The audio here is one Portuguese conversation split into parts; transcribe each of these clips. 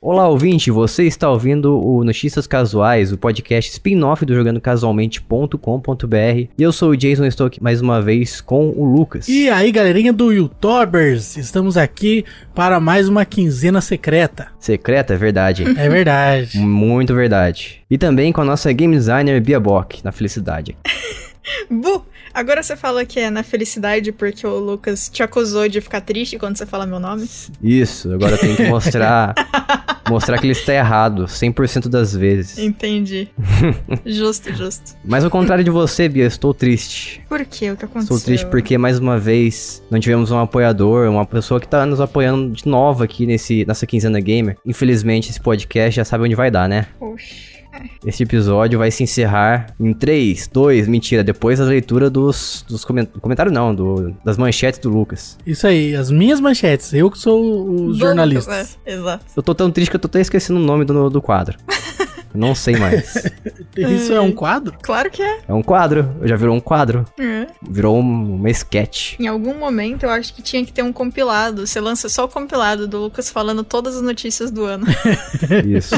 Olá, ouvinte, você está ouvindo o Notícias Casuais, o podcast spin-off do Jogando Casualmente.com.br. E eu sou o Jason, estou aqui mais uma vez com o Lucas. E aí, galerinha do YouTubers, estamos aqui para mais uma quinzena secreta. Secreta, é verdade. É verdade. Muito verdade. E também com a nossa game designer Bia Bock, na felicidade. Bu, agora você fala que é na felicidade porque o Lucas te acusou de ficar triste quando você fala meu nome? Isso, agora tenho que mostrar mostrar que ele está errado 100% das vezes. Entendi. justo, justo. Mas ao contrário de você, Bia, estou triste. Por quê? O que aconteceu? Estou triste porque mais uma vez não tivemos um apoiador, uma pessoa que está nos apoiando de novo aqui nesse, nessa quinzena gamer. Infelizmente esse podcast já sabe onde vai dar, né? Poxa. Este episódio vai se encerrar em 3, 2, mentira, depois da leitura dos, dos comentários, comentário não, do, das manchetes do Lucas. Isso aí, as minhas manchetes, eu que sou o jornalista. É, exato. Eu tô tão triste que eu tô até esquecendo o nome do, do quadro. Não sei mais. Isso é um quadro? Claro que é. É um quadro. Já virou um quadro. É. Virou um, uma sketch. Em algum momento eu acho que tinha que ter um compilado. Você lança só o compilado do Lucas falando todas as notícias do ano. Isso.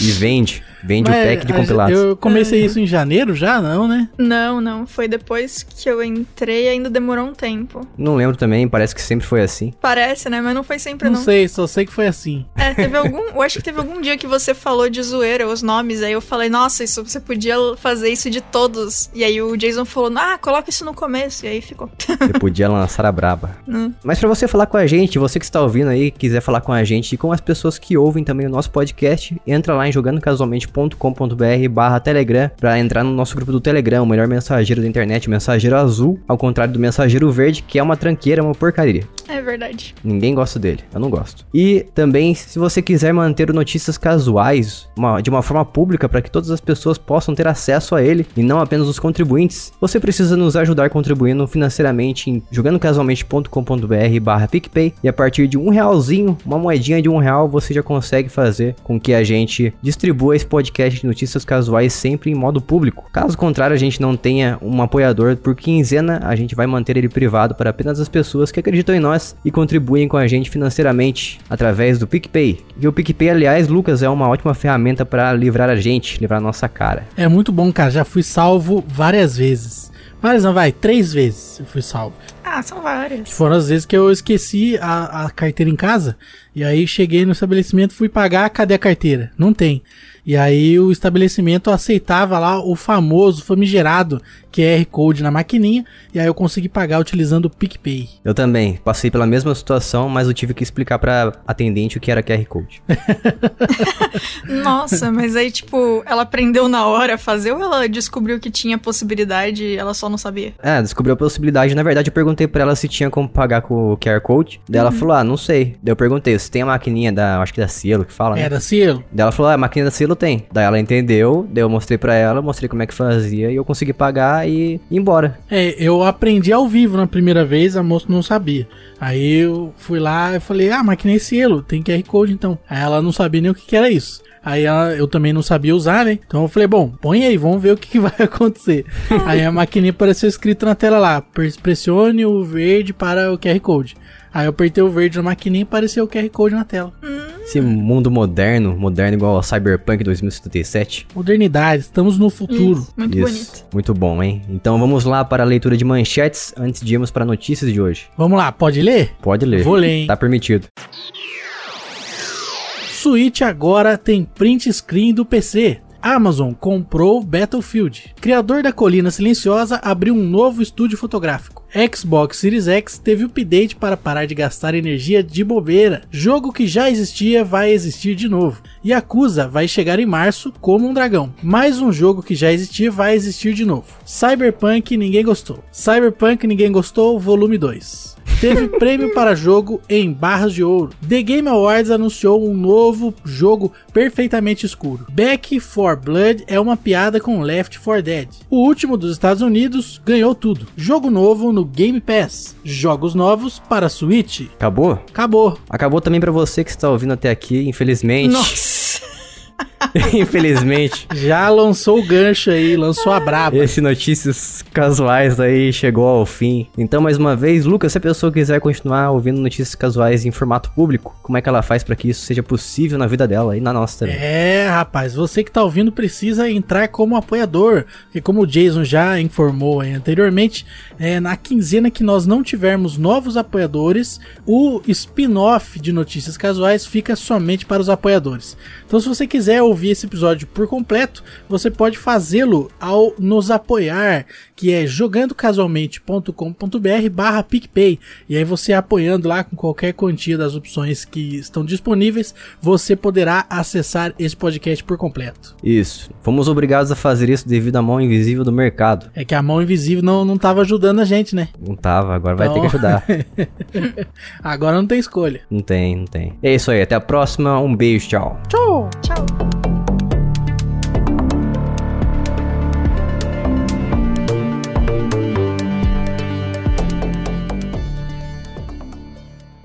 e vende. Vende Mas o pack de compilados. Eu comecei isso em janeiro já, não, né? não, não. Foi depois que eu entrei ainda demorou um tempo. Não lembro também, parece que sempre foi assim. Parece, né? Mas não foi sempre, Não não. sei, só sei que foi assim. É, teve algum. Eu acho que teve algum dia que você falou de zoeira os nomes. Aí eu falei, nossa, isso você podia fazer isso de todos. E aí o Jason falou, ah, coloca isso no começo. E aí ficou. Eu podia lançar a braba. Hum. Mas pra você falar com a gente, você que está ouvindo aí, quiser falar com a gente e com as pessoas que ouvem também o nosso podcast, entra lá em jogandocasualmente.com.br barra Telegram pra entrar no nosso grupo do Telegram, o melhor mensageiro da internet, o mensageiro azul, ao contrário do mensageiro verde, que é uma tranqueira, uma porcaria. É verdade. Ninguém gosta dele, eu não gosto. E também, se você quiser manter Notícias Casuais uma- de uma forma pública para que todas as pessoas possam ter acesso a ele e não apenas os contribuintes, você precisa nos ajudar contribuindo financeiramente em jogandocasualmente.com.br barra PicPay e a partir de um realzinho, uma moedinha de um real, você já consegue fazer com que a gente distribua esse podcast de notícias casuais sempre em modo público. Caso contrário, a gente não tenha um apoiador por quinzena, a gente vai manter ele privado para apenas as pessoas que acreditam em nós e contribuem com a gente financeiramente através do PicPay. E o PicPay, aliás, Lucas, é uma ótima ferramenta para livrar a gente, livrar a nossa cara. É muito bom, cara. Já fui salvo várias vezes. Várias não, vai, três vezes eu fui salvo. Ah, são várias. Foram as vezes que eu esqueci a, a carteira em casa. E aí cheguei no estabelecimento, fui pagar, cadê a carteira? Não tem. E aí o estabelecimento aceitava lá o famoso, famigerado QR Code na maquininha. E aí eu consegui pagar utilizando o PicPay. Eu também passei pela mesma situação, mas eu tive que explicar para atendente o que era QR Code. Nossa, mas aí, tipo, ela aprendeu na hora a fazer ou ela descobriu que tinha possibilidade e ela só não sabia? É, descobriu a possibilidade. Na verdade, eu perguntei pra ela se tinha como pagar com o QR Code. Daí ela falou, ah, não sei. Daí eu perguntei, você tem a maquininha da, acho que da Cielo que fala, né? Era selo? Daí ela falou, ah, a maquininha da Cielo tem. Daí ela entendeu, daí eu mostrei pra ela, mostrei como é que fazia e eu consegui pagar e ir embora. É, eu aprendi ao vivo na primeira vez, a moça não sabia. Aí eu fui lá e falei, ah, máquina é selo, tem QR Code então. Aí ela não sabia nem o que, que era isso. Aí ela- eu também não sabia usar, né? Então eu falei, bom, põe aí, vamos ver o que, que vai acontecer. aí a maquininha apareceu escrito na tela lá, "Pre- pressione o verde para o QR Code. Aí eu apertei o verde na maquininha e apareceu o QR Code na tela. Esse mundo moderno, moderno igual ao Cyberpunk 2077. Modernidade, estamos no futuro. Isso, muito Isso, bonito. muito bom, hein? Então vamos lá para a leitura de manchetes antes de irmos para notícias de hoje. Vamos lá, pode ler? Pode ler. Vou ler, hein? Tá permitido. Switch agora tem print screen do PC. Amazon comprou Battlefield. Criador da Colina Silenciosa abriu um novo estúdio fotográfico. Xbox Series X teve update para parar de gastar energia de bobeira. Jogo que já existia vai existir de novo. Yakuza vai chegar em março como um dragão. Mais um jogo que já existia vai existir de novo. Cyberpunk ninguém gostou. Cyberpunk ninguém gostou, volume 2. Teve prêmio para jogo em barras de ouro. The Game Awards anunciou um novo jogo perfeitamente escuro. Back 4 Blood é uma piada com Left 4 Dead. O último dos Estados Unidos ganhou tudo. Jogo novo no Game Pass. Jogos novos para Switch. Acabou? Acabou. Acabou também pra você que está ouvindo até aqui, infelizmente. Nossa. Infelizmente, Já lançou o gancho aí, lançou a braba. esse Notícias Casuais aí chegou ao fim. Então, mais uma vez, Lucas, se a pessoa quiser continuar ouvindo notícias casuais em formato público, como é que ela faz para que isso seja possível na vida dela e na nossa também? É, rapaz, você que tá ouvindo precisa entrar como apoiador, porque como o Jason já informou anteriormente, é, na quinzena que nós não tivermos novos apoiadores, o spin-off de notícias casuais fica somente para os apoiadores. Então, se você quiser ouvir esse episódio por completo, você pode fazê-lo ao nos apoiar, que é jogandocasualmente.com.br barra PicPay. E aí você apoiando lá com qualquer quantia das opções que estão disponíveis, você poderá acessar esse podcast por completo. Isso. Fomos obrigados a fazer isso devido à mão invisível do mercado. É que a mão invisível não, não tava ajudando a gente, né? Não tava, agora vai ter que Então- ajudar. Agora não tem escolha. não tem, não tem. É isso aí, até a próxima. Um beijo. Tchau! Tchau.